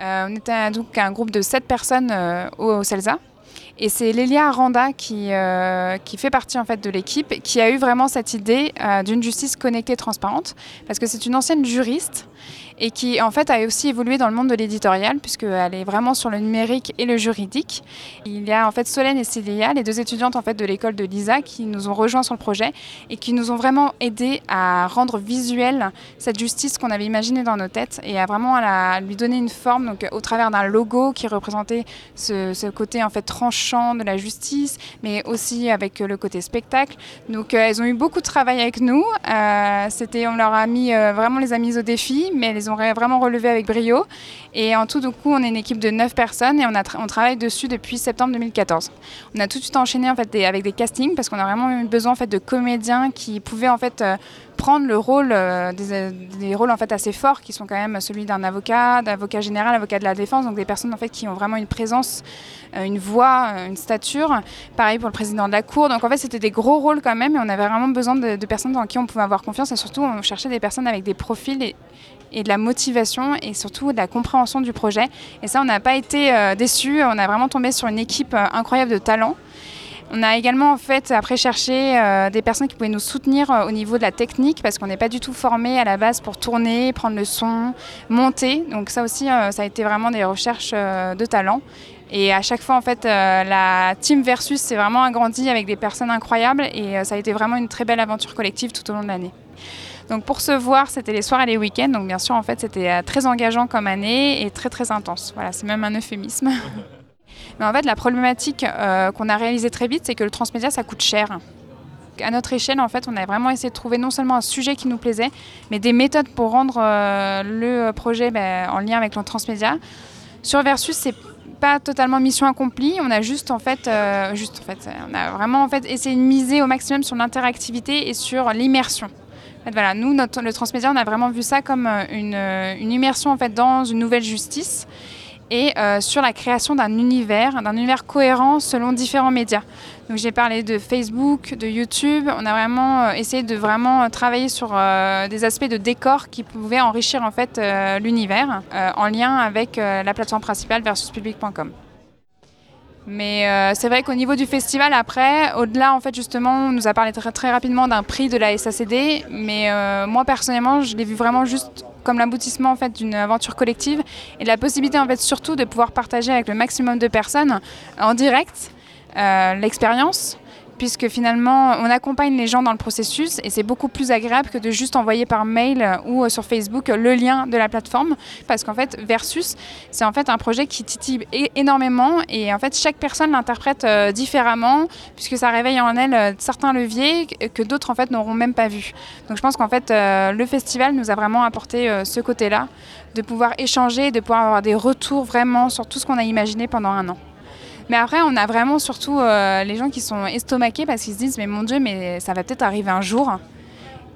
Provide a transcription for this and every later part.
on était donc un groupe de sept personnes au CELSA. Et c'est Lélia Aranda qui, qui fait partie en fait de l'équipe qui a eu vraiment cette idée d'une justice connectée transparente parce que c'est une ancienne juriste et qui en fait a aussi évolué dans le monde de l'éditorial puisqu'elle est vraiment sur le numérique et le juridique. Il y a en fait Solène et Célia, les deux étudiantes en fait de l'école de Lisa qui nous ont rejoints sur le projet et qui nous ont vraiment aidé à rendre visuelle cette justice qu'on avait imaginée dans nos têtes et à vraiment à, lui donner une forme donc au travers d'un logo qui représentait ce, côté en fait tranchant de la justice mais aussi avec le côté spectacle. Donc euh, elles ont eu beaucoup de travail avec nous. Euh, c'était on leur a mis euh, vraiment les a mises au défi mais les ont vraiment relevé avec brio. Et en tout, du coup, on est une équipe de 9 personnes et on travaille dessus depuis septembre 2014. On a tout de suite enchaîné en fait, avec des castings parce qu'on a vraiment eu besoin en fait, de comédiens qui pouvaient en fait, euh, prendre le rôle, euh, des, rôles en fait, assez forts qui sont quand même celui d'un avocat, d'avocat général, avocat de la défense, donc des personnes en fait, qui ont vraiment une présence, euh, une voix, une stature. Pareil pour le président de la Cour. Donc en fait, c'était des gros rôles quand même et on avait vraiment besoin de, personnes dans qui on pouvait avoir confiance et surtout, on cherchait des personnes avec des profils et, et de la motivation et surtout de la compréhension du projet. Et ça, on n'a pas été euh, déçus. On a vraiment tombé sur une équipe euh, incroyable de talents. On a également en fait après cherché euh, des personnes qui pouvaient nous soutenir au niveau de la technique parce qu'on n'est pas du tout formé à la base pour tourner, prendre le son, monter. Donc ça aussi, ça a été vraiment des recherches de talents. Et à chaque fois, en fait, la team versus s'est vraiment agrandie avec des personnes incroyables et ça a été vraiment une très belle aventure collective tout au long de l'année. Donc pour se voir, c'était les soirs et les week-ends. Donc bien sûr, en fait, c'était euh, très engageant comme année et très très intense. Voilà, c'est même un euphémisme. Mais en fait, la problématique euh, qu'on a réalisée très vite, c'est que le transmédia, ça coûte cher. À notre échelle, en fait, on a vraiment essayé de trouver non seulement un sujet qui nous plaisait, mais des méthodes pour rendre euh, le projet ben, en lien avec le transmédia. Sur Versus, c'est pas totalement mission accomplie. On a juste en fait, juste en fait, on a vraiment en fait essayé de miser au maximum sur l'interactivité et sur l'immersion voilà, nous, le transmédia, on a vraiment vu ça comme euh, euh, une, immersion en fait, dans une nouvelle justice et euh, sur la création d'un univers, d'un univers cohérent selon différents médias. Donc j'ai parlé de Facebook, de YouTube. On a vraiment essayé de vraiment travailler sur des aspects de décor qui pouvaient enrichir en fait l'univers en lien avec la plateforme principale versuspublic.com. Mais euh, c'est vrai qu'au niveau du festival, après, au-delà, en fait, justement, on nous a parlé très, rapidement d'un prix de la SACD. Mais euh, moi, personnellement, je l'ai vu vraiment juste comme l'aboutissement en fait d'une aventure collective et la possibilité en fait surtout de pouvoir partager avec le maximum de personnes en direct euh, l'expérience puisque finalement on accompagne les gens dans le processus et c'est beaucoup plus agréable que de juste envoyer par mail ou euh, sur Facebook le lien de la plateforme parce qu'en fait Versus c'est en fait un projet qui titille énormément et en fait chaque personne l'interprète euh, différemment puisque ça réveille en elle euh, certains leviers que d'autres en fait n'auront même pas vu. Donc je pense qu'en fait le festival nous a vraiment apporté ce côté-là de pouvoir échanger, de pouvoir avoir des retours vraiment sur tout ce qu'on a imaginé pendant un an. Mais après, on a vraiment surtout euh, les gens qui sont estomaqués parce qu'ils se disent, mais mon Dieu, mais ça va peut-être arriver un jour.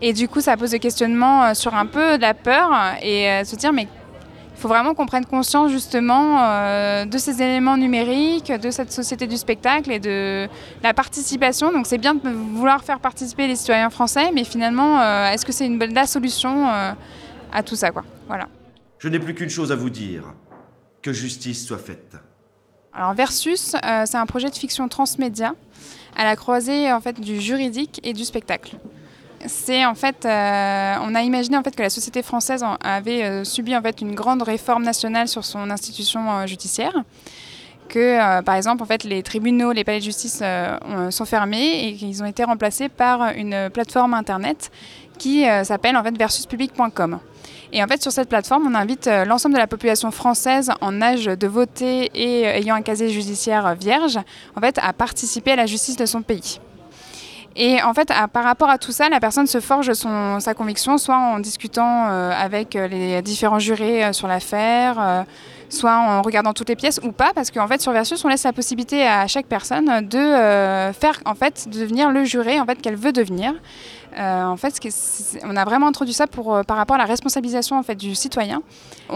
Et du coup, ça pose des questionnements euh, sur un peu de la peur et euh, se dire, mais il faut vraiment qu'on prenne conscience justement de ces éléments numériques, de cette société du spectacle et de la participation. Donc c'est bien de vouloir faire participer les citoyens français, mais finalement, est-ce que c'est la solution à tout ça quoi? Voilà. Je n'ai plus qu'une chose à vous dire que justice soit faite. Alors Versus, euh, c'est un projet de fiction transmédia à la croisée en fait du juridique et du spectacle. C'est en fait, euh, on a imaginé en fait que la société française avait euh, subi en fait une grande réforme nationale sur son institution judiciaire, que par exemple en fait les tribunaux, les palais de justice sont fermés et qu'ils ont été remplacés par une plateforme internet qui s'appelle en fait versuspublic.com. Et en fait, sur cette plateforme, on invite euh, l'ensemble de la population française en âge de voter et euh, ayant un casier judiciaire vierge, en fait, à participer à la justice de son pays. Et en fait, par rapport à tout ça, la personne se forge son, sa conviction, soit en discutant euh, avec les différents jurés sur l'affaire, soit en regardant toutes les pièces ou pas, parce qu'en fait, sur Versus, on laisse la possibilité à chaque personne de faire, en fait, de devenir le juré en fait, qu'elle veut devenir. Euh, en fait, on a vraiment introduit ça pour, euh, par rapport à la responsabilisation en fait, du citoyen.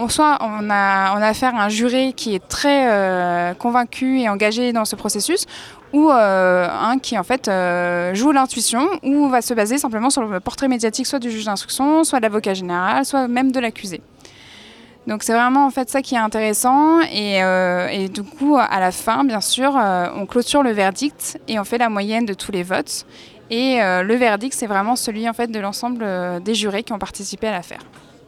soit on a, on a affaire à un juré qui est très euh, convaincu et engagé dans ce processus, ou un qui en fait joue l'intuition ou va se baser simplement sur le portrait médiatique soit du juge d'instruction, soit de l'avocat général, soit même de l'accusé. Donc c'est vraiment en fait ça qui est intéressant et, euh, et du coup à la fin bien sûr euh, on clôture le verdict et on fait la moyenne de tous les votes et euh, le verdict c'est vraiment celui en fait de l'ensemble euh, des jurés qui ont participé à l'affaire.